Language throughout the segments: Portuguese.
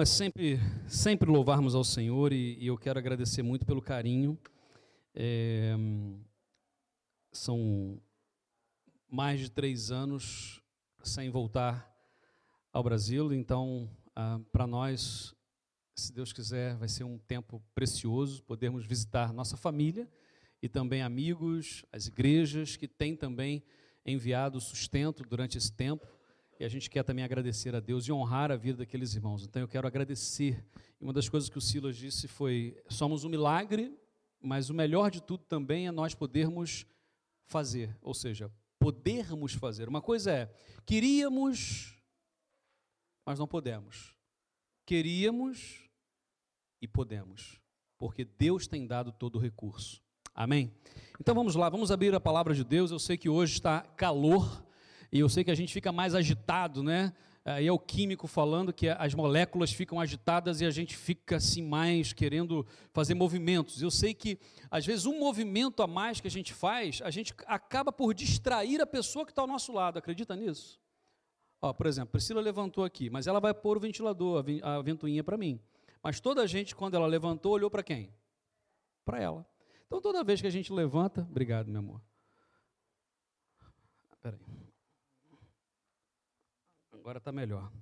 É sempre, sempre louvarmos ao Senhor e, e eu quero agradecer muito pelo carinho. É, são mais de três anos sem voltar ao Brasil, então ah, para nós, se Deus quiser, vai ser um tempo precioso podermos visitar nossa família e também amigos, as igrejas que têm também enviado sustento durante esse tempo. E a gente quer também agradecer a Deus e honrar a vida daqueles irmãos. Então eu quero agradecer. E uma das coisas que o Silas disse foi: somos um milagre, mas o melhor de tudo também é nós podermos fazer, ou seja, podermos fazer. Uma coisa é, queríamos, mas não podemos. Queríamos e podemos, porque Deus tem dado todo o recurso. Amém? Então vamos lá, vamos abrir a palavra de Deus. Eu sei que hoje está calor e eu sei que a gente fica mais agitado, né? Aí é o químico falando que as moléculas ficam agitadas e a gente fica assim mais querendo fazer movimentos. Eu sei que às vezes um movimento a mais que a gente faz, a gente acaba por distrair a pessoa que está ao nosso lado. Acredita nisso? Ó, por exemplo, Priscila levantou aqui, mas ela vai pôr o ventilador, a ventoinha para mim. Mas toda a gente, quando ela levantou, olhou para quem? Para ela. Então toda vez que a gente levanta, obrigado, meu amor. Peraí. Agora está melhor.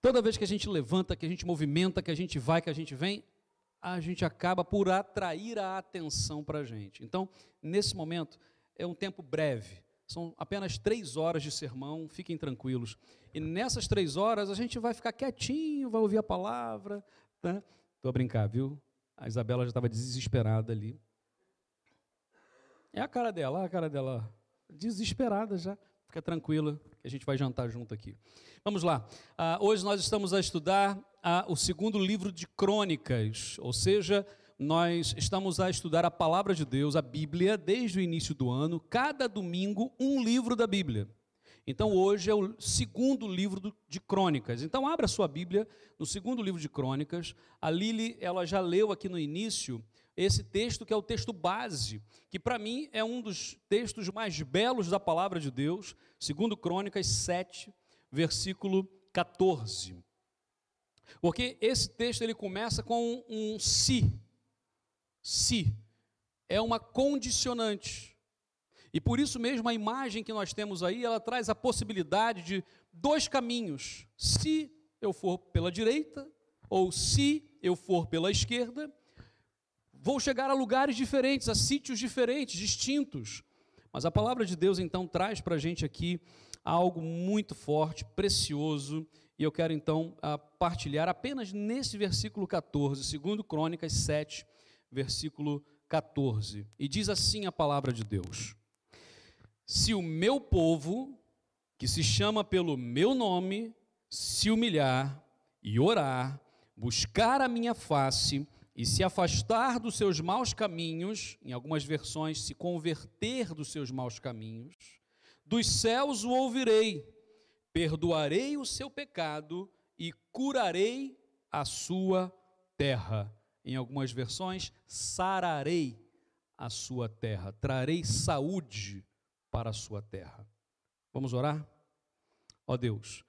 Toda vez que a gente levanta, que a gente movimenta, que a gente vai, que a gente vem, a gente acaba por atrair a atenção para a gente. Então, nesse momento, é um tempo breve. São apenas três horas de sermão, fiquem tranquilos. E nessas três horas a gente vai ficar quietinho, vai ouvir a palavra. Né? Estou a brincar, viu? A Isabela já estava desesperada ali. É a cara dela, a cara dela. Desesperada já. Fica tranquila, a gente vai jantar junto aqui. Vamos lá. Uh, hoje nós estamos a estudar uh, o segundo livro de Crônicas, ou seja, nós estamos a estudar a palavra de Deus, a Bíblia, desde o início do ano, cada domingo, um livro da Bíblia. Então hoje é o segundo livro de Crônicas. Então abra sua Bíblia no segundo livro de Crônicas. A Lili, ela já leu aqui no início esse texto que é o texto base, que para mim é um dos textos mais belos da palavra de Deus, segundo Crônicas 7, versículo 14. Porque esse texto ele começa com um se. Se é uma condicionante. E por isso mesmo a imagem que nós temos aí, ela traz a possibilidade de dois caminhos. Se eu for pela direita ou se eu for pela esquerda, vou chegar a lugares diferentes, a sítios diferentes, distintos. Mas a palavra de Deus então traz para a gente aqui algo muito forte, precioso, e eu quero então partilhar apenas nesse versículo 14, segundo Crônicas 7, versículo 14. E diz assim a palavra de Deus: Se o meu povo, que se chama pelo meu nome, se humilhar e orar, buscar a minha face e se afastar dos seus maus caminhos, em algumas versões, se converter dos seus maus caminhos, dos céus o ouvirei, perdoarei o seu pecado e curarei a sua terra. Em algumas versões, sararei a sua terra, trarei saúde para a sua terra. Vamos orar? Ó Deus,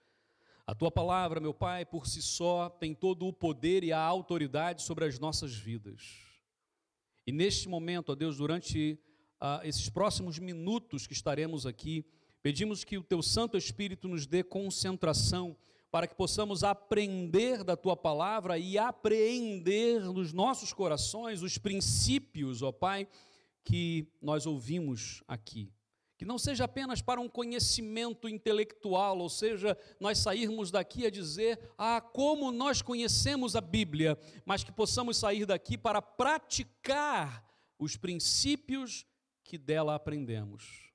a tua palavra, meu Pai, por si só tem todo o poder e a autoridade sobre as nossas vidas. E neste momento, ó Deus, durante uh, esses próximos minutos que estaremos aqui, pedimos que o teu Santo Espírito nos dê concentração para que possamos aprender da tua palavra e apreender nos nossos corações os princípios, ó Pai, que nós ouvimos aqui. Que não seja apenas para um conhecimento intelectual, ou seja, nós sairmos daqui a dizer, ah, como nós conhecemos a Bíblia, mas que possamos sair daqui para praticar os princípios que dela aprendemos.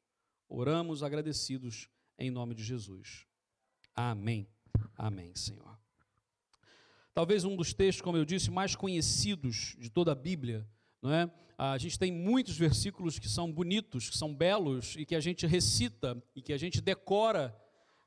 Oramos agradecidos em nome de Jesus. Amém. Amém, Senhor. Talvez um dos textos, como eu disse, mais conhecidos de toda a Bíblia não é? A gente tem muitos versículos que são bonitos, que são belos e que a gente recita e que a gente decora.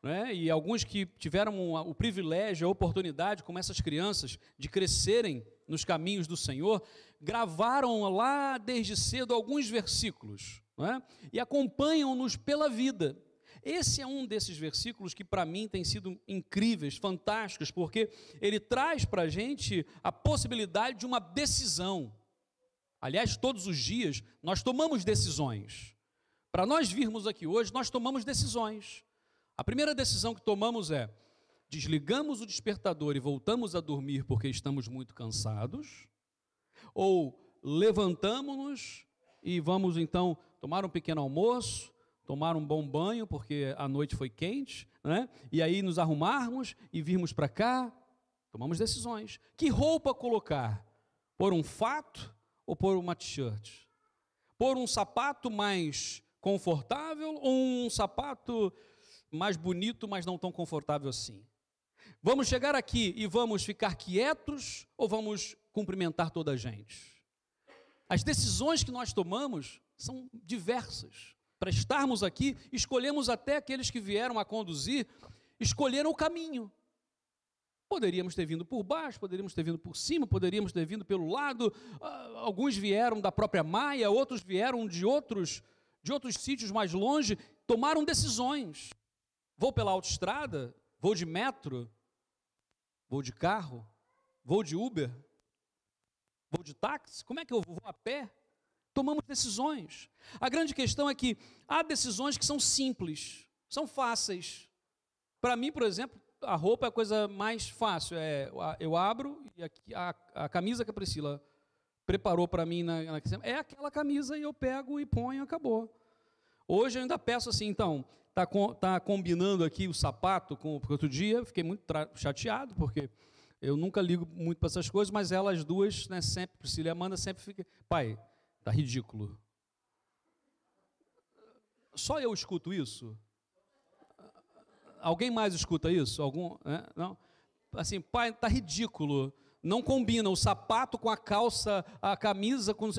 Não é? E alguns que tiveram o privilégio, a oportunidade, como essas crianças, de crescerem nos caminhos do Senhor, gravaram lá desde cedo alguns versículos não é? e acompanham-nos pela vida. Esse é um desses versículos que para mim tem sido incríveis, fantásticos, porque ele traz para a gente a possibilidade de uma decisão. Aliás, todos os dias nós tomamos decisões. Para nós virmos aqui hoje, nós tomamos decisões. A primeira decisão que tomamos é: desligamos o despertador e voltamos a dormir porque estamos muito cansados, ou levantamos-nos e vamos então tomar um pequeno almoço, tomar um bom banho, porque a noite foi quente, né? e aí nos arrumarmos e virmos para cá, tomamos decisões. Que roupa colocar? Por um fato ou por uma t-shirt? Por um sapato mais confortável ou um sapato mais bonito, mas não tão confortável assim? Vamos chegar aqui e vamos ficar quietos ou vamos cumprimentar toda a gente? As decisões que nós tomamos são diversas. Para estarmos aqui, escolhemos até aqueles que vieram a conduzir, escolheram o caminho. Poderíamos ter vindo por baixo, poderíamos ter vindo por cima, poderíamos ter vindo pelo lado. Ah, alguns vieram da própria Maia, outros vieram de outros de outros sítios mais longe, tomaram decisões. Vou pela autoestrada, vou de metro, vou de carro, vou de Uber, vou de táxi, como é que eu vou a pé? tomamos decisões. A grande questão é que há decisões que são simples, são fáceis. Para mim, por exemplo, a roupa é a coisa mais fácil. É, eu abro e a, a, a camisa que a Priscila preparou para mim na, na, é aquela camisa e eu pego e ponho, acabou. Hoje eu ainda peço assim, então, tá, com, tá combinando aqui o sapato com porque outro dia fiquei muito chateado porque eu nunca ligo muito para essas coisas, mas elas duas, né, sempre Priscila e Amanda sempre ficam, pai, Está ridículo. Só eu escuto isso? Alguém mais escuta isso? Algum? Né? Não? Assim, pai, está ridículo. Não combina o sapato com a calça, a camisa com.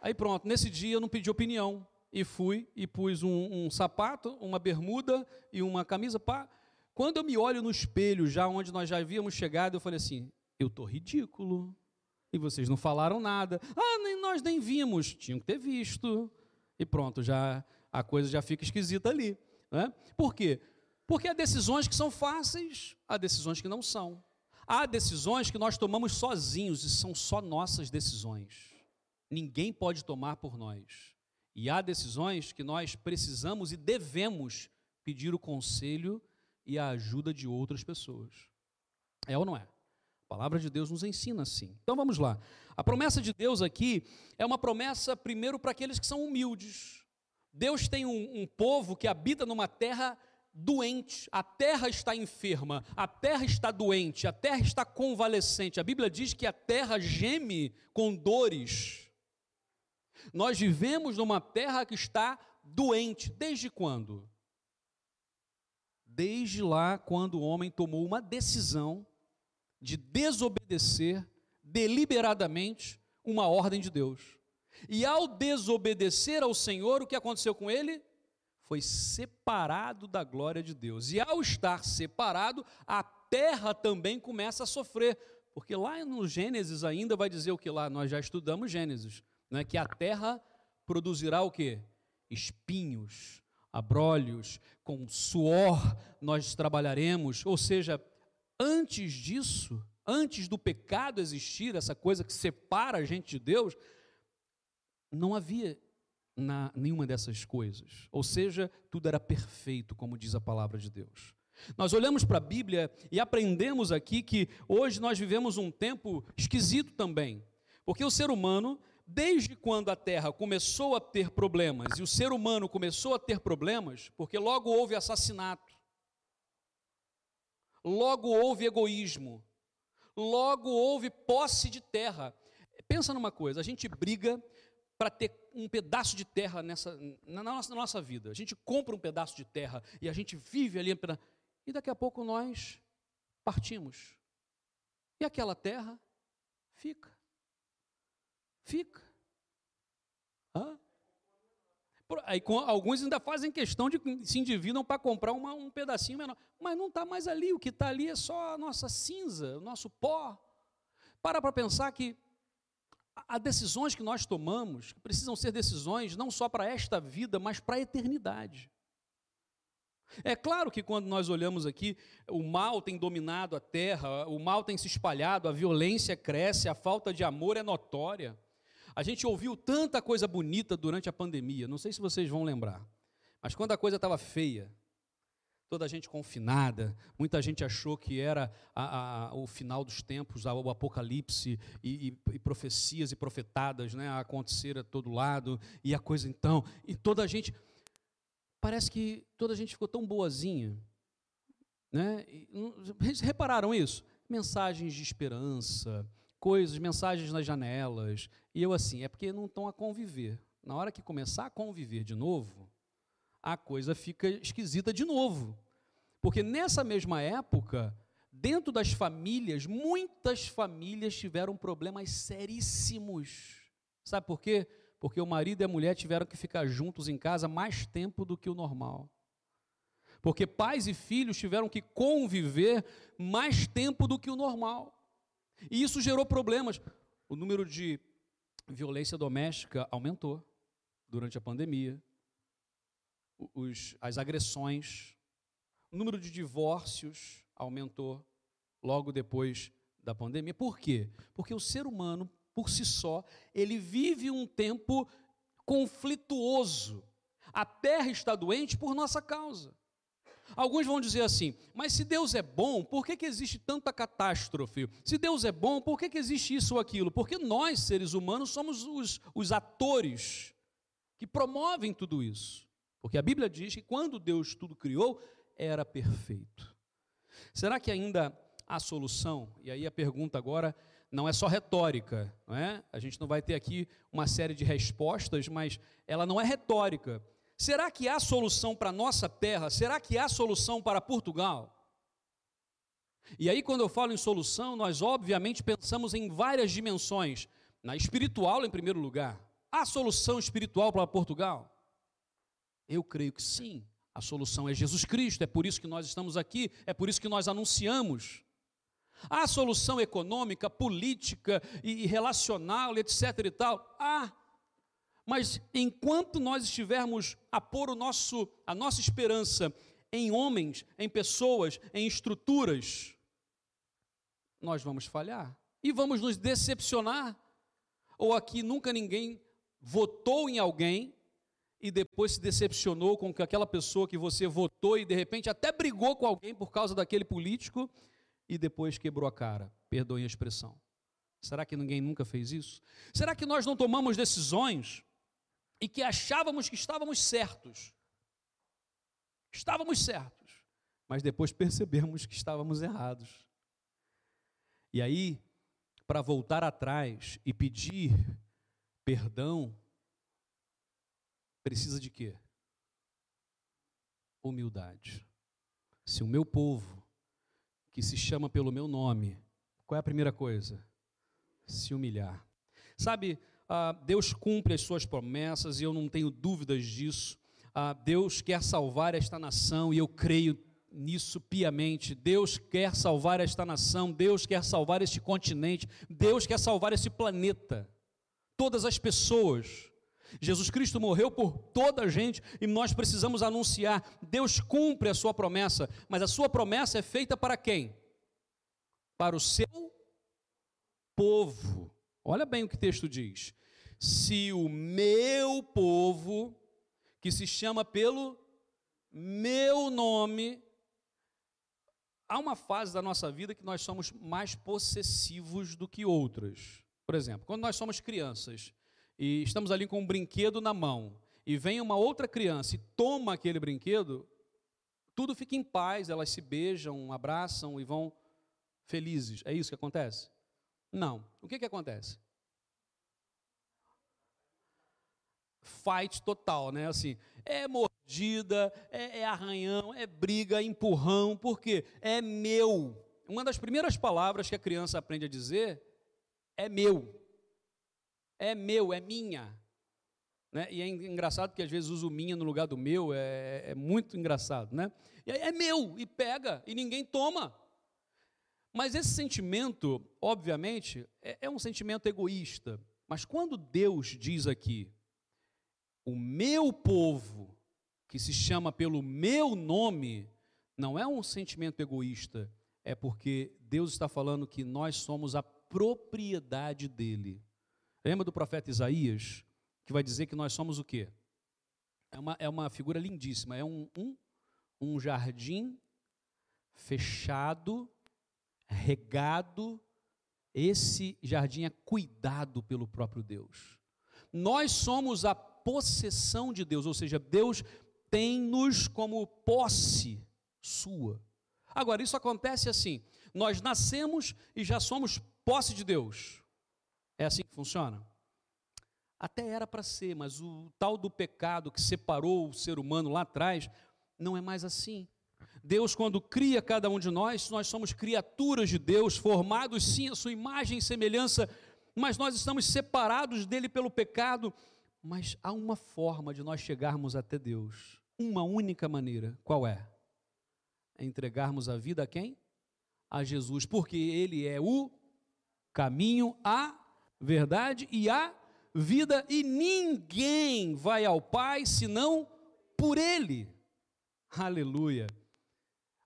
Aí pronto, nesse dia eu não pedi opinião. E fui e pus um, um sapato, uma bermuda e uma camisa. Pá. Quando eu me olho no espelho, já onde nós já havíamos chegado, eu falei assim: eu estou ridículo. E vocês não falaram nada. Ah, nem nós nem vimos. Tinham que ter visto. E pronto, já a coisa já fica esquisita ali. Né? Por quê? Porque há decisões que são fáceis, há decisões que não são. Há decisões que nós tomamos sozinhos e são só nossas decisões. Ninguém pode tomar por nós. E há decisões que nós precisamos e devemos pedir o conselho e a ajuda de outras pessoas. É ou não é? A palavra de Deus nos ensina assim. Então vamos lá. A promessa de Deus aqui é uma promessa, primeiro, para aqueles que são humildes. Deus tem um, um povo que habita numa terra doente, a terra está enferma, a terra está doente, a terra está convalescente. A Bíblia diz que a terra geme com dores. Nós vivemos numa terra que está doente. Desde quando? Desde lá, quando o homem tomou uma decisão de desobedecer deliberadamente uma ordem de Deus. E ao desobedecer ao Senhor, o que aconteceu com ele? Foi separado da glória de Deus. E ao estar separado, a terra também começa a sofrer. Porque lá no Gênesis ainda vai dizer o que lá, nós já estudamos Gênesis, né? que a terra produzirá o que? Espinhos, abrolhos, com suor nós trabalharemos, ou seja, Antes disso, antes do pecado existir, essa coisa que separa a gente de Deus, não havia na, nenhuma dessas coisas. Ou seja, tudo era perfeito, como diz a palavra de Deus. Nós olhamos para a Bíblia e aprendemos aqui que hoje nós vivemos um tempo esquisito também, porque o ser humano, desde quando a terra começou a ter problemas, e o ser humano começou a ter problemas, porque logo houve assassinato, logo houve egoísmo, logo houve posse de terra. Pensa numa coisa, a gente briga para ter um pedaço de terra nessa, na, nossa, na nossa vida. A gente compra um pedaço de terra e a gente vive ali, e daqui a pouco nós partimos. E aquela terra fica. Fica. Hã? Aí, alguns ainda fazem questão de se endividam para comprar uma, um pedacinho menor. Mas não está mais ali. O que está ali é só a nossa cinza, o nosso pó. Para para pensar que há decisões que nós tomamos, que precisam ser decisões não só para esta vida, mas para a eternidade. É claro que quando nós olhamos aqui, o mal tem dominado a terra, o mal tem se espalhado, a violência cresce, a falta de amor é notória. A gente ouviu tanta coisa bonita durante a pandemia, não sei se vocês vão lembrar, mas quando a coisa estava feia, toda a gente confinada, muita gente achou que era a, a, o final dos tempos, o apocalipse e, e, e, profecias e profetadas né, a acontecer a todo lado, e a coisa então, e toda a gente, parece que toda a gente ficou tão boazinha, né? Repararam isso? Mensagens de esperança, coisas, mensagens nas janelas, e eu assim, é porque não estão a conviver. Na hora que começar a conviver de novo, a coisa fica esquisita de novo. Porque nessa mesma época, dentro das famílias, muitas famílias tiveram problemas seríssimos. Sabe por quê? Porque o marido e a mulher tiveram que ficar juntos em casa mais tempo do que o normal. Porque pais e filhos tiveram que conviver mais tempo do que o normal. E isso gerou problemas. O número de violência doméstica aumentou durante a pandemia os, as agressões, o número de divórcios aumentou logo depois da pandemia. Por quê? Porque o ser humano, por si só, ele vive um tempo conflituoso. A terra está doente por nossa causa. Alguns vão dizer assim, mas se Deus é bom, por que, que existe tanta catástrofe? Se Deus é bom, por que, que existe isso ou aquilo? Porque nós, seres humanos, somos os, os atores que promovem tudo isso. Porque a Bíblia diz que quando Deus tudo criou, era perfeito. Será que ainda há solução? E aí a pergunta agora não é só retórica, não é? A gente não vai ter aqui uma série de respostas, mas ela não é retórica. Será que há solução para a nossa terra? Será que há solução para Portugal? E aí, quando eu falo em solução, nós obviamente pensamos em várias dimensões. Na espiritual, em primeiro lugar. Há solução espiritual para Portugal? Eu creio que sim. A solução é Jesus Cristo, é por isso que nós estamos aqui, é por isso que nós anunciamos. Há solução econômica, política e relacional, etc e tal? Há. Mas enquanto nós estivermos a pôr o nosso, a nossa esperança em homens, em pessoas, em estruturas, nós vamos falhar e vamos nos decepcionar. Ou aqui nunca ninguém votou em alguém e depois se decepcionou com aquela pessoa que você votou e de repente até brigou com alguém por causa daquele político e depois quebrou a cara. Perdoem a expressão. Será que ninguém nunca fez isso? Será que nós não tomamos decisões e que achávamos que estávamos certos? Estávamos certos, mas depois percebemos que estávamos errados. E aí, para voltar atrás e pedir perdão, precisa de quê? Humildade. Se o meu povo, que se chama pelo meu nome, qual é a primeira coisa? Se humilhar. Sabe, ah, Deus cumpre as suas promessas e eu não tenho dúvidas disso. Ah, Deus quer salvar esta nação e eu creio nisso piamente. Deus quer salvar esta nação, Deus quer salvar este continente, Deus quer salvar esse planeta, todas as pessoas. Jesus Cristo morreu por toda a gente e nós precisamos anunciar. Deus cumpre a sua promessa, mas a sua promessa é feita para quem? Para o seu povo. Olha bem o que o texto diz. Se o meu povo, que se chama pelo meu nome, há uma fase da nossa vida que nós somos mais possessivos do que outras. Por exemplo, quando nós somos crianças, e estamos ali com um brinquedo na mão, e vem uma outra criança e toma aquele brinquedo, tudo fica em paz, elas se beijam, abraçam e vão felizes. É isso que acontece? Não. O que, que acontece? Fight total, né? Assim, é mordida, é, é arranhão, é briga, é empurrão, porque é meu. Uma das primeiras palavras que a criança aprende a dizer é meu é meu, é minha. Né? E é engraçado que às vezes uso minha no lugar do meu, é, é muito engraçado, né? E é meu, e pega, e ninguém toma. Mas esse sentimento, obviamente, é, é um sentimento egoísta. Mas quando Deus diz aqui, o meu povo, que se chama pelo meu nome, não é um sentimento egoísta, é porque Deus está falando que nós somos a propriedade dele. Lembra do profeta Isaías, que vai dizer que nós somos o quê? É uma, é uma figura lindíssima, é um, um, um jardim fechado, regado, esse jardim é cuidado pelo próprio Deus. Nós somos a possessão de Deus, ou seja, Deus tem-nos como posse sua. Agora, isso acontece assim: nós nascemos e já somos posse de Deus. É assim que funciona? Até era para ser, mas o tal do pecado que separou o ser humano lá atrás não é mais assim. Deus, quando cria cada um de nós, nós somos criaturas de Deus, formados sim a sua imagem e semelhança, mas nós estamos separados dele pelo pecado. Mas há uma forma de nós chegarmos até Deus, uma única maneira. Qual é? É entregarmos a vida a quem? A Jesus, porque Ele é o caminho, a verdade e a vida, e ninguém vai ao Pai senão por Ele. Aleluia.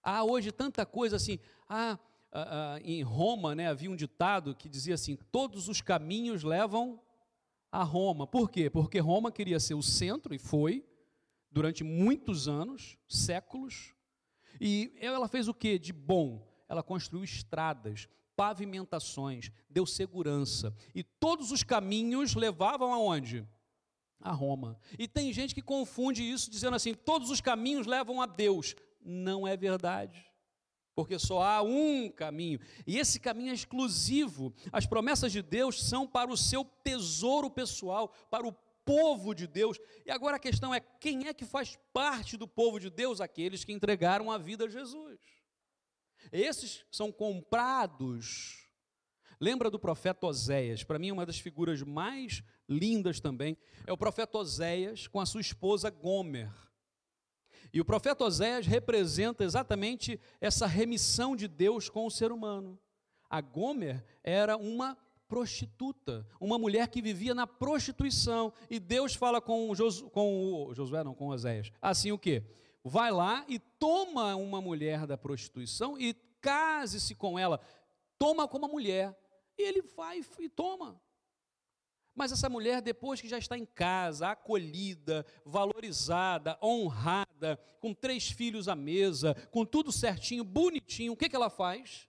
Há hoje tanta coisa assim. Ah, ah, ah, em Roma, né, havia um ditado que dizia assim: todos os caminhos levam a Roma. Por quê? Porque Roma queria ser o centro e foi durante muitos anos, séculos. E ela fez o que de bom? Ela construiu estradas, pavimentações, deu segurança. E todos os caminhos levavam aonde? A Roma. E tem gente que confunde isso dizendo assim: todos os caminhos levam a Deus não é verdade. Porque só há um caminho, e esse caminho é exclusivo. As promessas de Deus são para o seu tesouro pessoal, para o povo de Deus. E agora a questão é: quem é que faz parte do povo de Deus? Aqueles que entregaram a vida a Jesus. Esses são comprados. Lembra do profeta Oséias? Para mim, uma das figuras mais lindas também é o profeta Oséias com a sua esposa Gomer. E o profeta Oséias representa exatamente essa remissão de Deus com o ser humano. A Gomer era uma prostituta, uma mulher que vivia na prostituição. E Deus fala com, Josu, com o Josué, não, com Oséias. Assim o quê? Vai lá e toma uma mulher da prostituição e case-se com ela. Toma como mulher. E ele vai e toma. Mas essa mulher, depois que já está em casa, acolhida, valorizada, honrada, com três filhos à mesa, com tudo certinho, bonitinho, o que, que ela faz?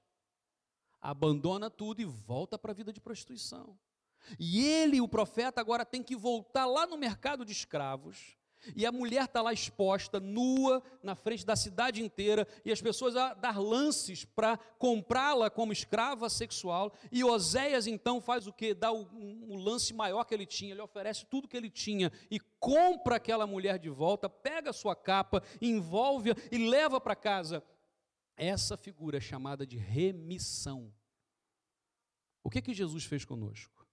Abandona tudo e volta para a vida de prostituição. E ele, o profeta, agora tem que voltar lá no mercado de escravos e a mulher está lá exposta, nua, na frente da cidade inteira, e as pessoas a dar lances para comprá-la como escrava sexual. E Oséias então faz o que? Dá o, um, o lance maior que ele tinha, ele oferece tudo que ele tinha e compra aquela mulher de volta, pega a sua capa, envolve-a e leva para casa. Essa figura é chamada de remissão. O que, que Jesus fez conosco?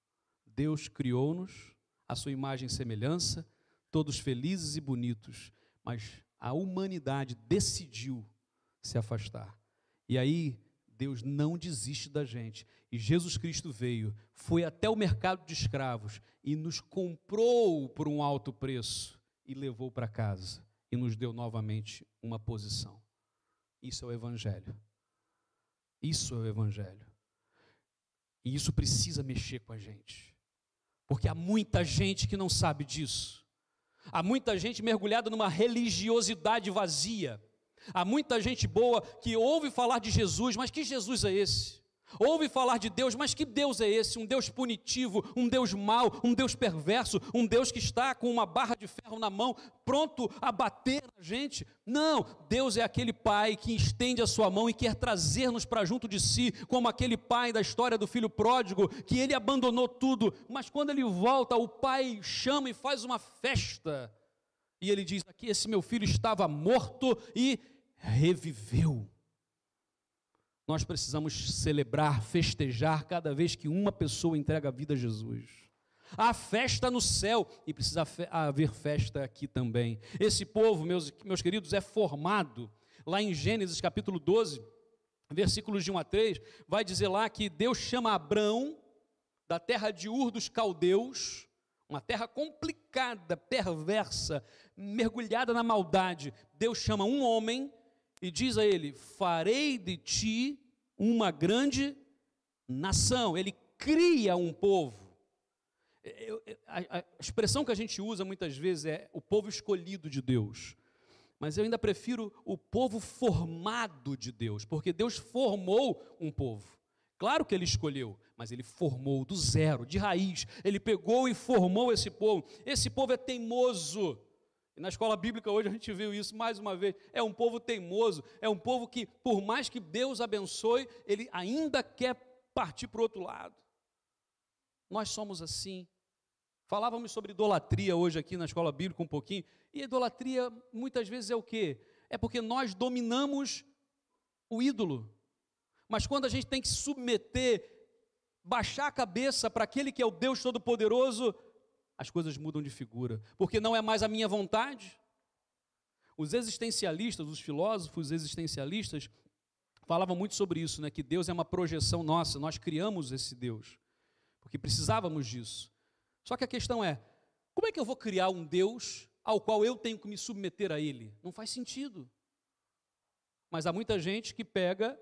Deus criou-nos, a sua imagem e semelhança, todos felizes e bonitos, mas a humanidade decidiu se afastar. E aí Deus não desiste da gente. E Jesus Cristo veio, foi até o mercado de escravos e nos comprou por um alto preço e levou para casa e nos deu novamente uma posição. Isso é o Evangelho. Isso é o Evangelho. E isso precisa mexer com a gente. Porque há muita gente que não sabe disso. Há muita gente mergulhada numa religiosidade vazia. Há muita gente boa que ouve falar de Jesus, mas que Jesus é esse? Ouve falar de Deus, mas que Deus é esse? Um Deus punitivo, um Deus mau, um Deus perverso, um Deus que está com uma barra de ferro na mão, pronto a bater na gente? Não, Deus é aquele Pai que estende a sua mão e quer trazer-nos para junto de si, como aquele pai da história do filho pródigo, que ele abandonou tudo, mas quando ele volta, o pai chama e faz uma festa. E ele diz: Aqui, esse meu filho estava morto e reviveu. Nós precisamos celebrar, festejar cada vez que uma pessoa entrega a vida a Jesus. Há festa no céu e precisa haver festa aqui também. Esse povo, meus, meus queridos, é formado lá em Gênesis capítulo 12, versículos de 1 a 3, vai dizer lá que Deus chama Abraão da terra de Ur dos caldeus, uma terra complicada, perversa, mergulhada na maldade. Deus chama um homem e diz a ele: Farei de ti uma grande nação. Ele cria um povo. A, expressão que a gente usa muitas vezes é o povo escolhido de Deus. Mas eu ainda prefiro o povo formado de Deus, porque Deus formou um povo. Claro que ele escolheu, mas ele formou do zero, de raiz. Ele pegou e formou esse povo. Esse povo é teimoso. E na escola bíblica hoje a gente viu isso mais uma vez. É um povo teimoso, é um povo que, por mais que Deus abençoe, ele ainda quer partir para o outro lado. Nós somos assim. Falávamos sobre idolatria hoje aqui na escola bíblica um pouquinho. E idolatria muitas vezes é o quê? É porque nós dominamos o ídolo. Mas quando a gente tem que submeter, baixar a cabeça para aquele que é o Deus Todo-Poderoso, as coisas mudam de figura, porque não é mais a minha vontade. Os existencialistas, os filósofos existencialistas, falavam muito sobre isso, né? que Deus é uma projeção nossa, nós criamos esse Deus, porque precisávamos disso. Só que a questão é: como é que eu vou criar um Deus ao qual eu tenho que me submeter a Ele? Não faz sentido. Mas há muita gente que pega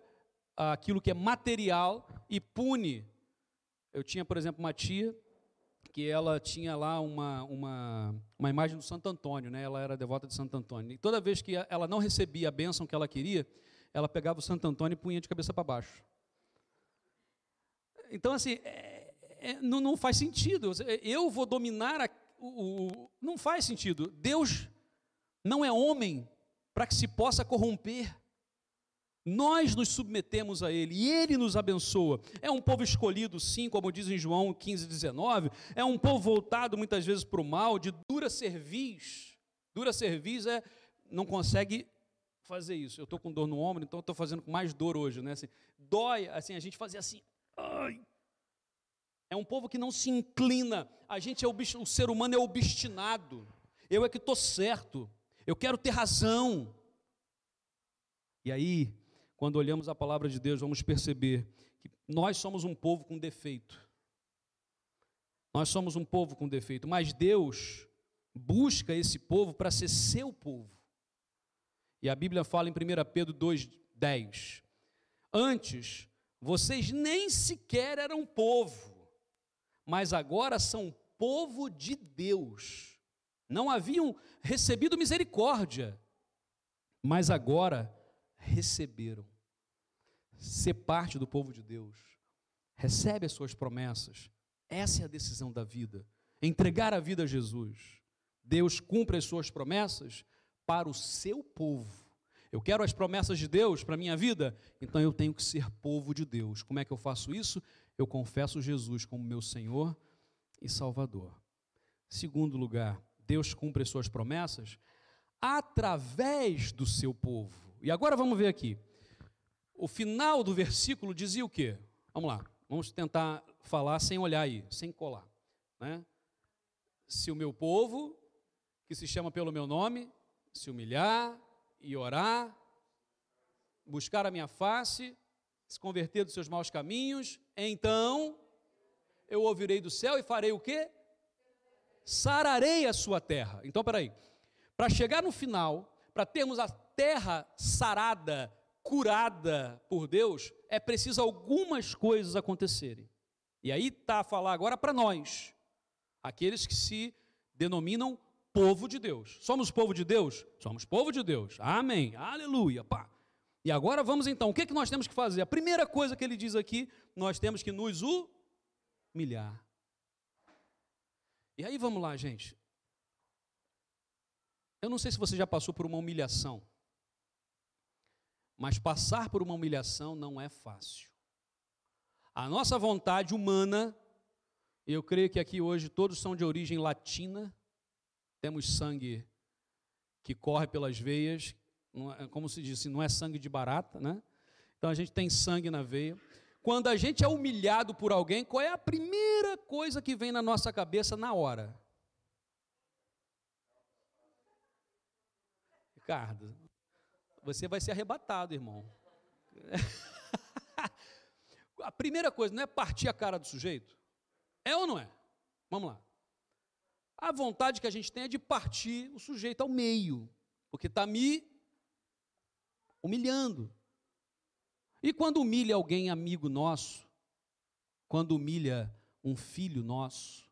aquilo que é material e pune. Eu tinha, por exemplo, uma tia que ela tinha lá uma, uma, uma imagem do Santo Antônio, né? ela era devota de Santo Antônio. E toda vez que ela não recebia a bênção que ela queria, ela pegava o Santo Antônio e punha de cabeça para baixo. Então, assim, é, é, não, não, faz sentido. Eu vou dominar a, o, o. Não faz sentido. Deus não é homem para que se possa corromper. Nós nos submetemos a Ele e Ele nos abençoa. É um povo escolhido, sim, como diz em João 15, 19. É um povo voltado muitas vezes para o mal, de dura cerviz. Dura cerviz é não consegue fazer isso. Eu estou com dor no ombro, então estou fazendo com mais dor hoje, né? Assim, dói, assim, a gente fazia assim. Ai. É um povo que não se inclina. A gente é o, o ser humano é obstinado. Eu é que estou certo. Eu quero ter razão. E aí, quando olhamos a palavra de Deus, vamos perceber que nós somos um povo com defeito. Nós somos um povo com defeito, mas Deus busca esse povo para ser seu povo. E a Bíblia fala em 1 Pedro 2,10: Antes, vocês nem sequer eram povo, mas agora são povo de Deus. Não haviam recebido misericórdia, mas agora receberam. Ser parte do povo de Deus. Recebe as suas promessas. Essa é a decisão da vida. Entregar a vida a Jesus. Deus cumpre as suas promessas para o seu povo. Eu quero as promessas de Deus para a minha vida, então eu tenho que ser povo de Deus. Como é que eu faço isso? Eu confesso Jesus como meu Senhor e Salvador. Segundo lugar, Deus cumpre as suas promessas através do seu povo. E agora vamos ver aqui. O final do versículo dizia o quê? Vamos lá, vamos tentar falar sem olhar aí, sem colar. Né? Se o meu povo, que se chama pelo meu nome, se humilhar e orar, buscar a minha face, se converter dos seus maus caminhos, então eu ouvirei do céu e farei o quê? Sararei a sua terra. Então, peraí. Para chegar no final, para termos a terra sarada, curada por Deus, é preciso algumas coisas acontecerem. E aí está a falar agora para nós, aqueles que se denominam povo de Deus. Somos povo de Deus? Somos povo de Deus. Amém. Aleluia. Pá. E agora vamos então, o que, é que nós temos que fazer? A primeira coisa que ele diz aqui, nós temos que nos humilhar. E aí vamos lá, gente. Eu não sei se você já passou por uma humilhação. Mas passar por uma humilhação não é fácil. A nossa vontade humana, eu creio que aqui hoje todos são de origem latina, temos sangue que corre pelas veias, é, como se diz, não é sangue de barata, né? Então a gente tem sangue na veia. Quando a gente é humilhado por alguém, qual é a primeira coisa que vem na nossa cabeça na hora? Ricardo, você vai ser arrebatado, irmão. a primeira coisa não é partir a cara do sujeito? É ou não é? Vamos lá. a vontade que a gente tem é de partir o sujeito ao meio, porque está me humilhando. E quando humilha alguém amigo nosso, quando humilha um filho nosso,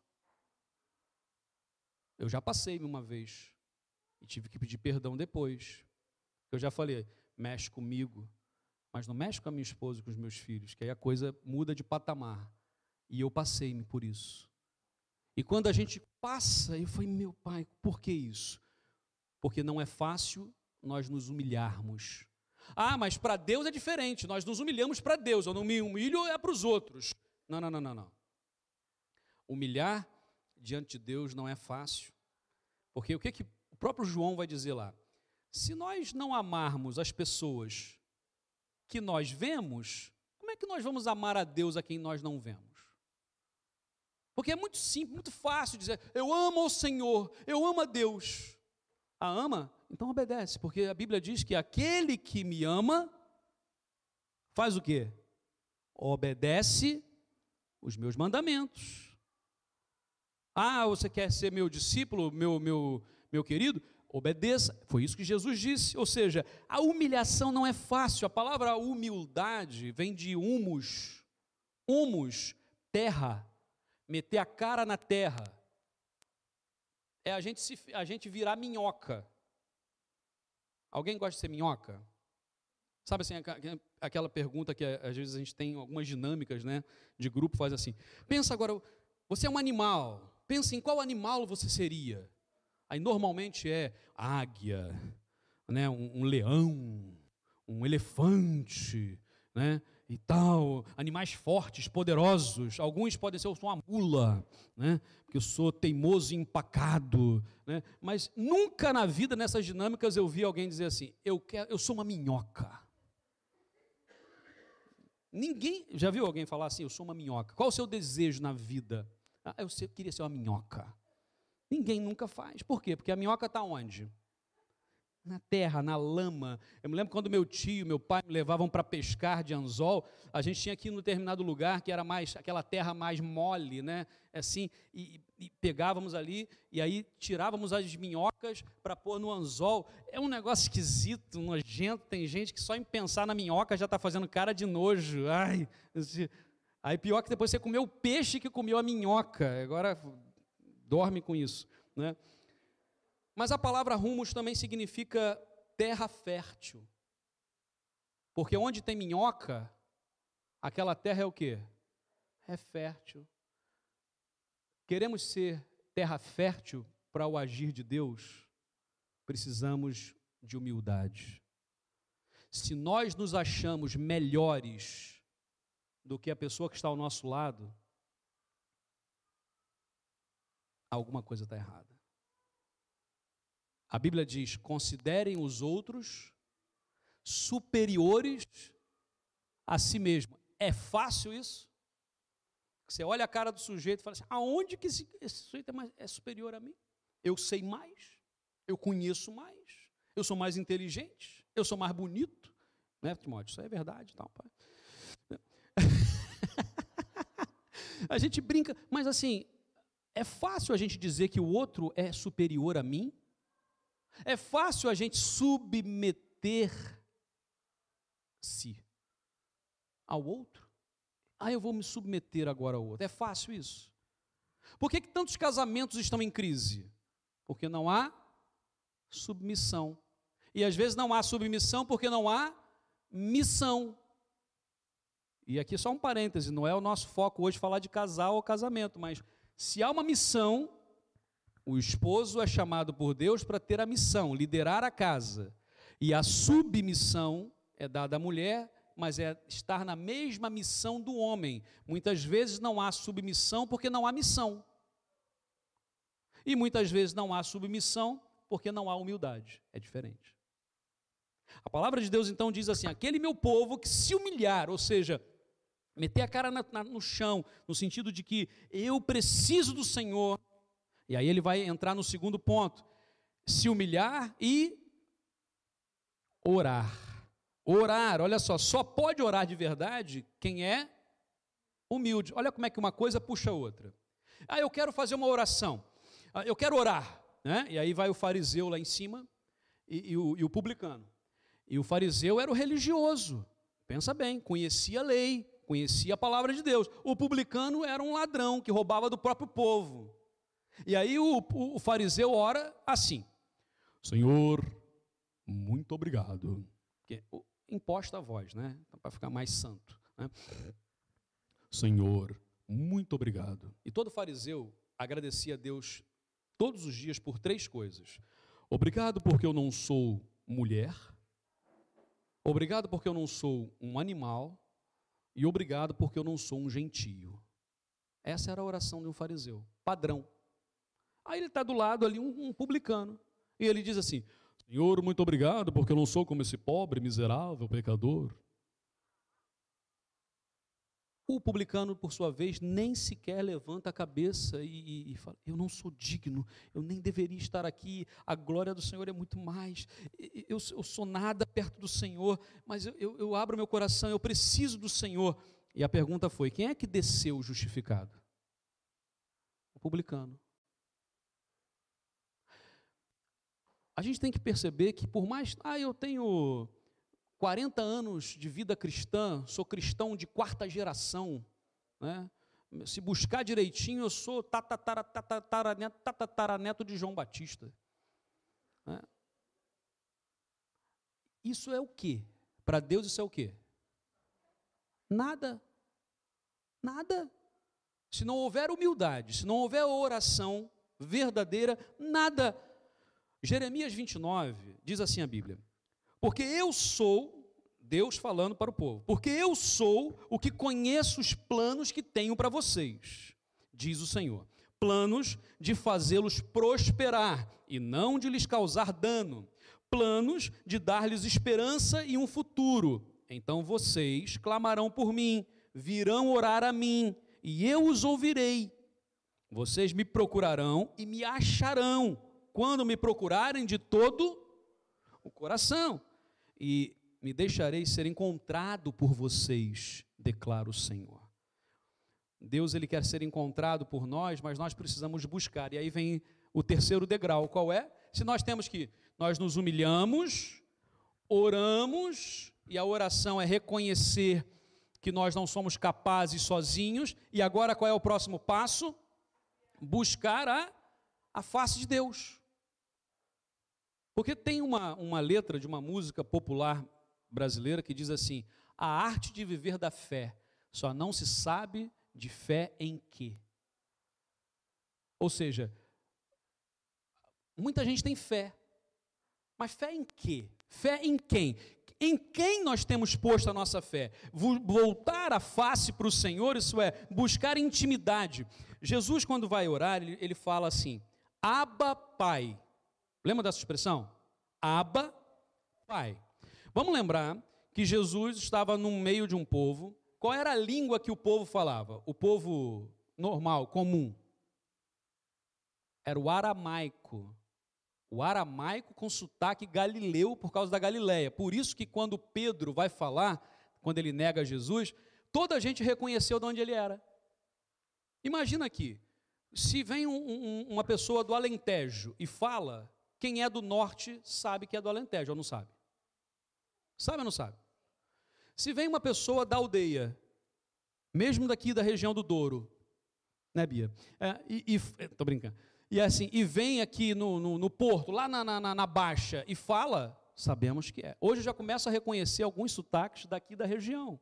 eu já passei uma vez e tive que pedir perdão depois. Eu já falei, mexe comigo, mas não mexe com a minha esposa e com os meus filhos, que aí a coisa muda de patamar. E eu passei-me por isso. E quando a gente passa, eu falei, meu pai, por que isso? Porque não é fácil nós nos humilharmos. Ah, mas para Deus é diferente, nós nos humilhamos para Deus, eu não me humilho é para os outros. Não, não, não, não, não. Humilhar diante de Deus não é fácil. Porque o que, que o próprio João vai dizer lá? Se nós não amarmos as pessoas que nós vemos, como é que nós vamos amar a Deus a quem nós não vemos? Porque é muito simples, muito fácil dizer, eu amo o Senhor, eu amo a Deus. A ama? Então obedece, porque a Bíblia diz que aquele que me ama faz o quê? Obedece os meus mandamentos. Ah, você quer ser meu discípulo, meu, meu, meu querido? Obedeça. Foi isso que Jesus disse. Ou seja, a humilhação não é fácil. A palavra humildade vem de humus. Humus, terra. Meter a cara na terra. É a gente, se, a gente virar minhoca. Alguém gosta de ser minhoca? Sabe assim, aquela pergunta que às vezes a gente tem algumas dinâmicas né, de grupo, faz assim. Pensa agora, você é um animal. Pensa em qual animal você seria. Aí normalmente é águia, né, um, um leão, um elefante, né, e tal, animais fortes, poderosos. Alguns podem ser, eu sou uma mula, né, porque eu sou teimoso e empacado, né, mas nunca na vida, nessas dinâmicas, eu vi alguém dizer assim, eu, quero, eu sou uma minhoca. Ninguém, já viu alguém falar assim, eu sou uma minhoca? Qual o seu desejo na vida? Ah, eu queria ser uma minhoca. Ninguém nunca faz. Por quê? Porque a minhoca está onde? Na terra, na lama. Eu me lembro quando meu tio, meu pai me levavam para pescar de anzol, a gente tinha aqui no determinado lugar que era mais aquela terra mais mole, né? Assim, e, e pegávamos ali e aí tirávamos as minhocas para pôr no anzol. É um negócio esquisito, nojento. Tem gente que só em pensar na minhoca já está fazendo cara de nojo. Ai, aí pior que depois você comeu o peixe que comeu a minhoca. Agora dorme com isso. Né? Mas a palavra rumos também significa terra fértil. Porque onde tem minhoca, aquela terra é o quê? É fértil. Queremos ser terra fértil para o agir de Deus, precisamos de humildade. Se nós nos achamos melhores do que a pessoa que está ao nosso lado, alguma coisa está errada. A Bíblia diz: considerem os outros superiores a si mesmo. É fácil isso? Você olha a cara do sujeito e fala assim: aonde que esse, esse sujeito é, mais, é superior a mim? Eu sei mais, eu conheço mais, eu sou mais inteligente, eu sou mais bonito. Né, Timóteo? Isso é verdade, tal, pai. a gente brinca, mas assim, é fácil a gente dizer que o outro é superior a mim? É fácil a gente submeter-se ao outro? Ah, eu vou me submeter agora ao outro. É fácil isso? Por que, que tantos casamentos estão em crise? Porque não há submissão. E às vezes não há submissão porque não há missão. E aqui só um parêntese, não é o nosso foco hoje falar de casal ou casamento, mas se há uma missão, o esposo é chamado por Deus para ter a missão, liderar a casa. E a submissão é dada à mulher, mas é estar na mesma missão do homem. Muitas vezes não há submissão porque não há missão. E muitas vezes não há submissão porque não há humildade. É diferente. A palavra de Deus então diz assim: aquele meu povo que se humilhar, ou seja, meter a cara na, na, no chão, no sentido de que eu preciso do Senhor. E aí ele vai entrar no segundo ponto: se humilhar e orar. Orar, olha só, só pode orar de verdade quem é humilde. Olha como é que uma coisa puxa a outra. Ah, eu quero fazer uma oração. ah, eu quero orar. Né? E aí vai o fariseu lá em cima e, e, o, e o publicano. E o fariseu era o religioso, pensa bem, conhecia a lei, conhecia a palavra de Deus. O publicano era um ladrão que roubava do próprio povo. E aí o, o, o fariseu ora assim: Senhor, muito obrigado. Imposta a voz, né? Então, Para ficar mais santo. Né? Senhor, muito obrigado. E todo fariseu agradecia a Deus todos os dias por três coisas: obrigado porque eu não sou mulher, obrigado porque eu não sou um animal, e obrigado porque eu não sou um gentio. Essa era a oração de um fariseu, padrão. Aí ele está do lado ali, um, um publicano, e ele diz assim: Senhor, muito obrigado porque eu não sou como esse pobre, miserável, pecador. O publicano, por sua vez, nem sequer levanta a cabeça e, e, e, fala: Eu não sou digno, eu nem deveria estar aqui, a glória do Senhor é muito mais, eu, eu sou nada perto do Senhor, mas eu, eu, eu abro meu coração, eu preciso do Senhor. E a pergunta foi: quem é que desceu justificado? O publicano. A gente tem que perceber que, por mais. Ah, eu tenho 40 anos de vida cristã, sou cristão de quarta geração, né? Se buscar direitinho, eu sou tatataraneto de João Batista. Né? Isso é o quê? Para Deus isso é o quê? Nada. Nada. Se não houver humildade, se não houver oração verdadeira, nada. Jeremias 29 diz assim a Bíblia: porque eu sou, Deus falando para o povo, porque eu sou o que conheço os planos que tenho para vocês, diz o Senhor. Planos de fazê-los prosperar e não de lhes causar dano. Planos de dar-lhes esperança e um futuro. Então vocês clamarão por mim, virão orar a mim, e eu os ouvirei. Vocês me procurarão e me acharão, quando me procurarem de todo o coração e me deixarei ser encontrado por vocês, declara o Senhor. Deus ele quer ser encontrado por nós, mas nós precisamos buscar. E aí vem o terceiro degrau, qual é? Se nós temos que nós nos humilhamos, oramos, e a oração é reconhecer que nós não somos capazes sozinhos, e agora qual é o próximo passo? Buscar a, a face de Deus. Porque tem uma, uma letra de uma música popular brasileira que diz assim: a arte de viver da fé só não se sabe de fé em quê. Ou seja, muita gente tem fé, mas fé em quê? Fé em quem? Em quem nós temos posto a nossa fé? Voltar a face para o Senhor, isso é, buscar intimidade. Jesus, quando vai orar, ele, ele fala assim: Abba, Pai. Lembra dessa expressão? Abba, Pai. Vamos lembrar que Jesus estava no meio de um povo. Qual era a língua que o povo falava? O povo normal, comum. Era o aramaico. O aramaico com sotaque galileu por causa da Galileia. Por isso que quando Pedro vai falar, quando ele nega Jesus, toda a gente reconheceu de onde ele era. Imagina aqui, se vem um, um, uma pessoa do Alentejo e fala, quem é do norte sabe que é do Alentejo, ou não sabe? Sabe ou não sabe? Se vem uma pessoa da aldeia, mesmo daqui da região do Douro, né, Bia? É, e, e, tô brincando. E é assim, e vem aqui no, no, no porto, lá na, na, na, Baixa, e fala, sabemos que é. Hoje eu já começo a reconhecer alguns sotaques daqui da região.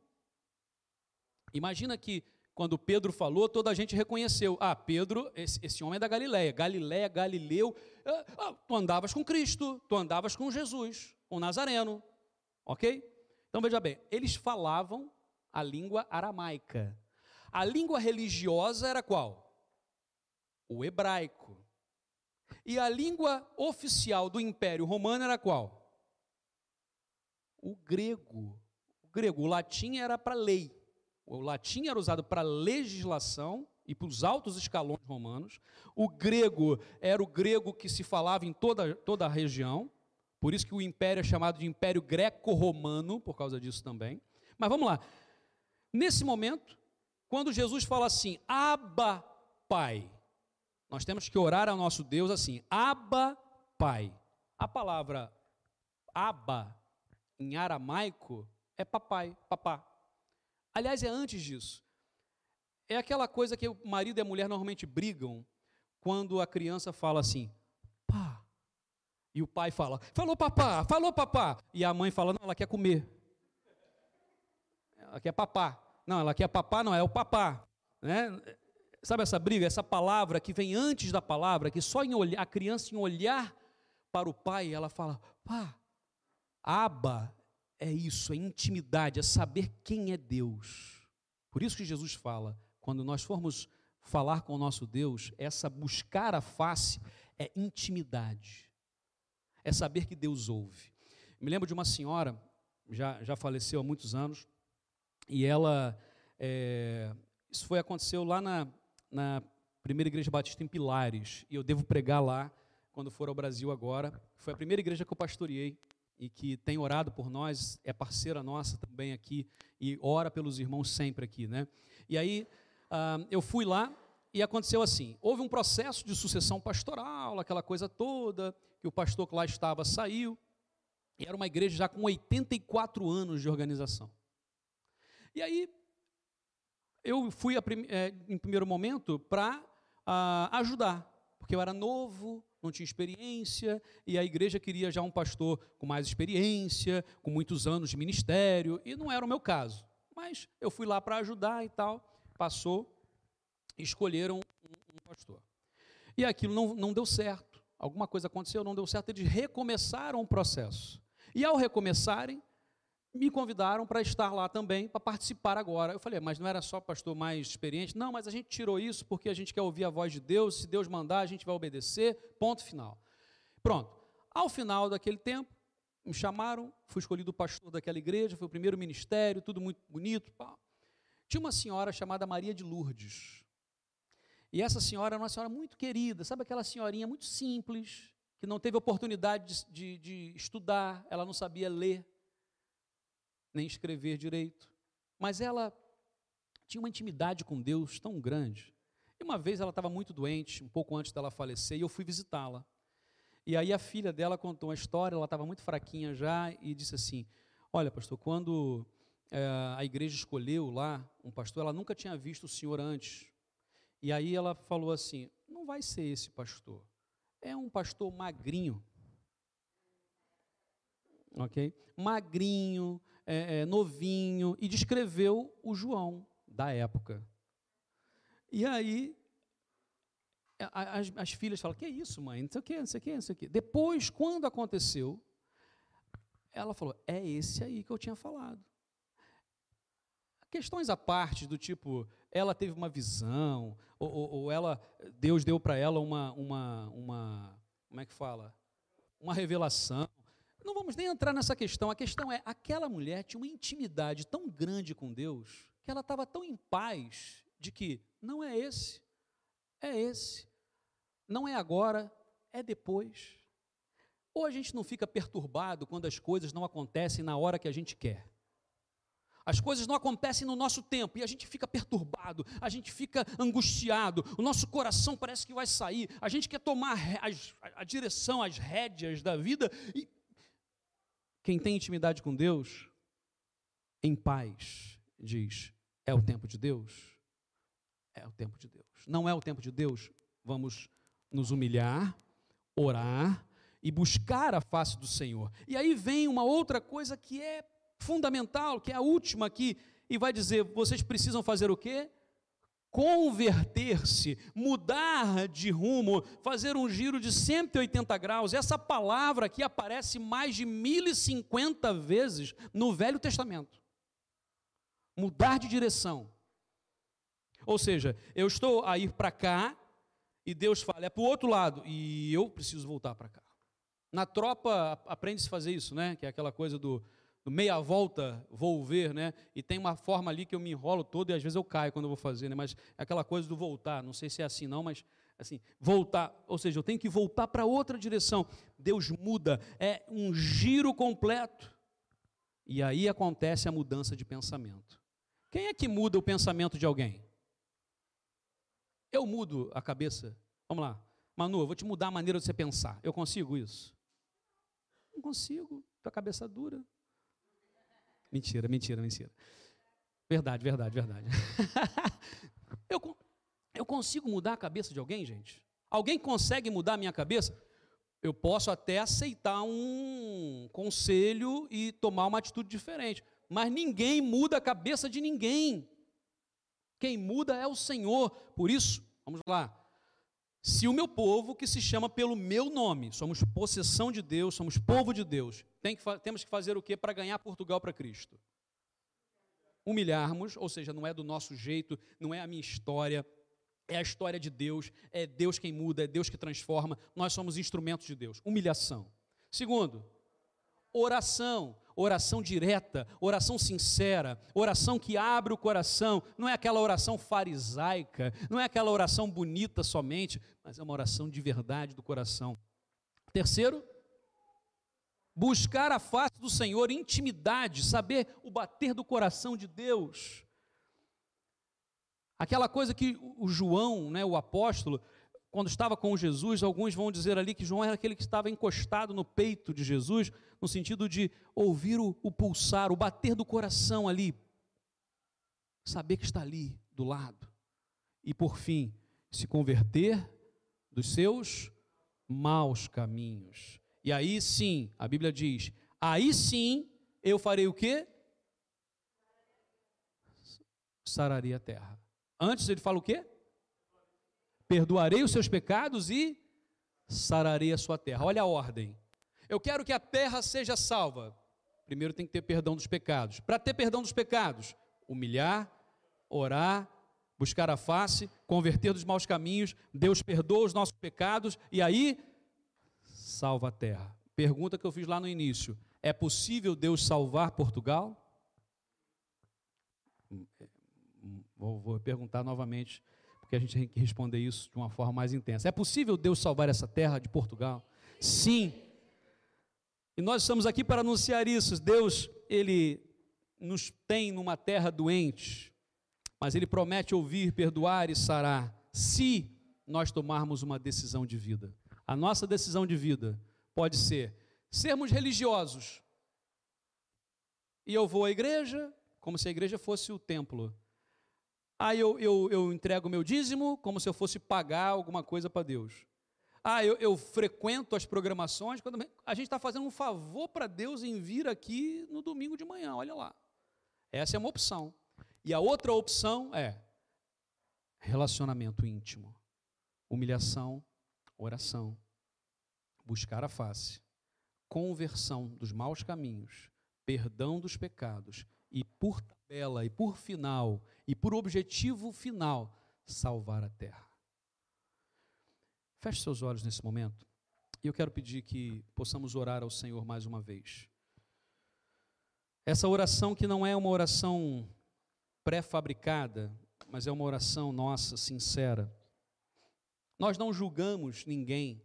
Imagina que quando Pedro falou, toda a gente reconheceu. Ah, Pedro, esse, esse homem é da Galileia. Galileia, Galileu. Ah, ah, tu andavas com Cristo, tu andavas com Jesus, com Nazareno. Ok? Então veja bem, eles falavam a língua aramaica. A língua religiosa era qual? O hebraico. E a língua oficial do Império Romano era qual? O grego. O grego, o latim era para lei. O latim era usado para legislação e para os altos escalões romanos. O grego era o grego que se falava em toda, toda a região. Por isso que o império é chamado de Império Greco-Romano, por causa disso também. Mas vamos lá. Nesse momento, quando Jesus fala assim, Abba, Pai, Nós temos que orar ao nosso Deus assim: Abba, Pai. A palavra Abba, em aramaico, é papai, papá. Aliás, é antes disso. É aquela coisa que o marido e a mulher normalmente brigam quando a criança fala assim, pá. E o pai fala, falou papá, falou papá. E a mãe fala, não, ela quer comer. Ela quer papá. Não, ela quer papá, não, é o papá. Né? Sabe essa briga, essa palavra que vem antes da palavra, que só em olhar, a criança em olhar para o pai, ela fala, pá, aba é isso, é intimidade, é saber quem é Deus. Por isso que Jesus fala, quando nós formos falar com o nosso Deus, essa buscar a face é intimidade, é saber que Deus ouve. Me lembro de uma senhora, já, já faleceu há muitos anos, e ela, é, isso foi aconteceu lá na, na primeira igreja batista em Pilares, e eu devo pregar lá quando for ao Brasil agora. Foi a primeira igreja que eu pastoreei e que tem orado por nós, é parceira nossa também aqui e ora pelos irmãos sempre aqui, né? E aí uh, eu fui lá e aconteceu assim: houve um processo de sucessão pastoral, aquela coisa toda, que o pastor que lá estava saiu, e era uma igreja já com 84 anos de organização. E aí eu fui é, em primeiro momento para uh, ah, ajudar, porque eu era novo, não tinha experiência, e a igreja queria já um pastor com mais experiência, com muitos anos de ministério, e não era o meu caso. Mas eu fui lá para ajudar e tal, passou, escolheram um, pastor. E aquilo não, não deu certo, alguma coisa aconteceu, não deu certo, eles recomeçaram o processo. E ao recomeçarem, me convidaram para estar lá também, para participar agora. Eu falei, mas não era só pastor mais experiente? Não, mas a gente tirou isso porque a gente quer ouvir a voz de Deus, se Deus mandar, a gente vai obedecer, ponto final. Pronto. Ao final daquele tempo, me chamaram, fui escolhido pastor daquela igreja, foi o primeiro ministério, tudo muito bonito. Pá. Tinha uma senhora chamada Maria de Lourdes. E essa senhora era uma senhora muito querida, sabe aquela senhorinha muito simples, que não teve oportunidade de, de, de estudar, ela não sabia ler, nem escrever direito. Mas ela tinha uma intimidade com Deus tão grande. E uma vez ela estava muito doente, um pouco antes dela falecer, e eu fui visitá-la. E aí a filha dela contou uma história, ela estava muito fraquinha já, e disse assim: Olha, pastor, quando é, a igreja escolheu lá um pastor, ela nunca tinha visto o senhor antes. E aí ela falou assim: Não vai ser esse pastor, é um pastor magrinho. Ok? Magrinho, é, é, novinho, e descreveu o João da época. E aí, as, as filhas falam: Que é isso, mãe? Não sei o que, não sei o que, não sei o que. Depois, quando aconteceu, ela falou: É esse aí que eu tinha falado. Questões à parte, do tipo, ela teve uma visão, ou, ou, ou ela, Deus deu para ela uma, uma, uma, como é que fala? Uma revelação, não vamos nem entrar nessa questão. A questão é: aquela mulher tinha uma intimidade tão grande com Deus que ela estava tão em paz de que não é esse, é esse, não é agora, é depois. Ou a gente não fica perturbado quando as coisas não acontecem na hora que a gente quer. As coisas não acontecem no nosso tempo e a gente fica perturbado, a gente fica angustiado, o nosso coração parece que vai sair, a gente quer tomar a, a direção, as rédeas da vida e quem tem intimidade com Deus, em paz, diz: é o tempo de Deus? É o tempo de Deus. Não é o tempo de Deus? Vamos nos humilhar, orar e buscar a face do Senhor. E aí vem uma outra coisa que é fundamental, que é a última aqui, e vai dizer: vocês precisam fazer o quê? Converter-se, mudar de rumo, fazer um giro de 180 graus. Essa palavra aqui aparece mais de 1050 vezes no Velho Testamento. Mudar de direção. Ou seja, eu estou a ir para cá e Deus fala, é para o outro lado, e eu preciso voltar para cá. Na tropa aprende-se a fazer isso, né? Que é aquela coisa do meia volta volver, né? E tem uma forma ali que eu me enrolo todo e às vezes eu caio quando eu vou fazer, né? Mas é aquela coisa do voltar, não sei se é assim não, mas assim, voltar, ou seja, eu tenho que voltar para outra direção. Deus muda, é um giro completo. E aí acontece a mudança de pensamento. Quem é que muda o pensamento de alguém? Eu mudo a cabeça Vamos lá. Manu, eu vou te mudar a maneira de você pensar. Eu consigo isso? Não consigo. Tua cabeça dura. Mentira, mentira, mentira. Verdade, verdade, verdade. eu, eu consigo mudar a cabeça de alguém, gente? Alguém consegue mudar a minha cabeça? Eu posso até aceitar um conselho e tomar uma atitude diferente, mas ninguém muda a cabeça de ninguém. Quem muda é o Senhor. Por isso, vamos lá. Se o meu povo, que se chama pelo meu nome, somos possessão de Deus, somos povo de Deus, tem que, temos que fazer o que para ganhar Portugal para Cristo? Humilharmos, ou seja, não é do nosso jeito, não é a minha história, é a história de Deus, é Deus quem muda, é Deus que transforma, nós somos instrumentos de Deus. Humilhação. Segundo, oração oração direta, oração sincera, oração que abre o coração, não é aquela oração farisaica, não é aquela oração bonita somente, mas é uma oração de verdade do coração. Terceiro, buscar a face do Senhor, intimidade, saber o bater do coração de Deus. Aquela coisa que o João, né, o apóstolo, quando estava com Jesus, alguns vão dizer ali que João era aquele que estava encostado no peito de Jesus, no sentido de ouvir o, o, pulsar, o bater do coração ali, saber que está ali do lado, e por fim, se converter dos seus maus caminhos. E aí sim, a Bíblia diz: aí sim eu farei o quê? Sararia a terra. Antes ele fala o quê? Perdoarei os seus pecados e sararei a sua terra. Olha a ordem. Eu quero que a terra seja salva. Primeiro tem que ter perdão dos pecados. Para ter perdão dos pecados, humilhar, orar, buscar a face, converter dos maus caminhos, Deus perdoa os nossos pecados e aí salva a terra. Pergunta que eu fiz lá no início: é possível Deus salvar Portugal? Hum, é, hum, vou, vou perguntar novamente porque a gente tem que responder isso de uma forma mais intensa. É possível Deus salvar essa terra de Portugal? Sim. E nós estamos aqui para anunciar isso. Deus, ele nos tem numa terra doente, mas ele promete ouvir, perdoar e sarar, se nós tomarmos uma decisão de vida. A nossa decisão de vida pode ser sermos religiosos. E eu vou à igreja, como se a igreja fosse o templo. Aí eu, eu, eu entrego meu dízimo como se eu fosse pagar alguma coisa para Deus. Ah, eu, eu, frequento as programações. Quando a gente está fazendo um favor para Deus em vir aqui no domingo de manhã, olha lá. Essa é uma opção. E a outra opção é relacionamento íntimo, humilhação, oração, buscar a face, conversão dos maus caminhos, perdão dos pecados e, por tabela, e por final, e por objetivo final, salvar a terra. Feche seus olhos nesse momento. E eu quero pedir que possamos orar ao Senhor mais uma vez. Essa oração que não é uma oração pré-fabricada, mas é uma oração nossa, sincera. Nós não julgamos ninguém,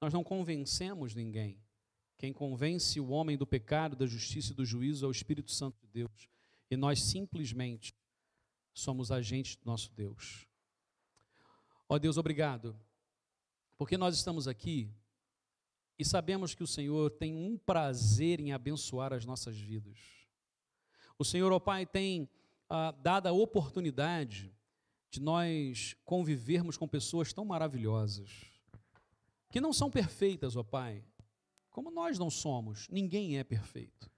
nós não convencemos ninguém. Quem convence o homem do pecado, da justiça e do juízo é o Espírito Santo de Deus. E nós simplesmente somos agentes do nosso Deus. Ó Deus, obrigado, porque nós estamos aqui e sabemos que o Senhor tem um prazer em abençoar as nossas vidas. O Senhor, ó Pai, tem ah, dado a oportunidade de nós convivermos com pessoas tão maravilhosas, que não são perfeitas, ó Pai, como nós não somos, ninguém é perfeito.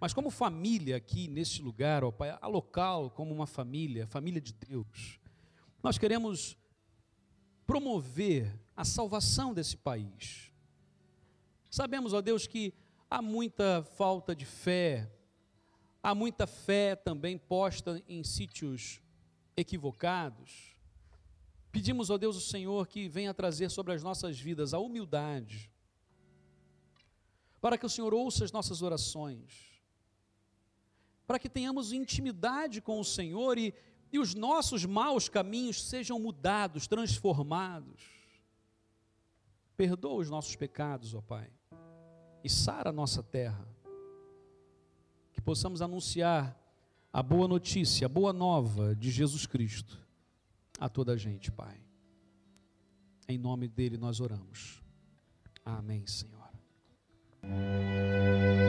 Mas como família aqui neste lugar, ó Pai, a local como uma família, família de Deus, nós queremos promover a salvação desse país. Sabemos, ó Deus, que há muita falta de fé, há muita fé também posta em sítios equivocados. Pedimos, ó Deus, o Senhor que venha trazer sobre as nossas vidas a humildade, para que o Senhor ouça as nossas orações para que tenhamos intimidade com o Senhor e, e os nossos maus caminhos sejam mudados, transformados. Perdoa os nossos pecados, ó Pai, e sara a nossa terra. Que possamos anunciar a boa notícia, a boa nova de Jesus Cristo a toda a gente, Pai. Em nome dele nós oramos. Amém, Senhor. うん。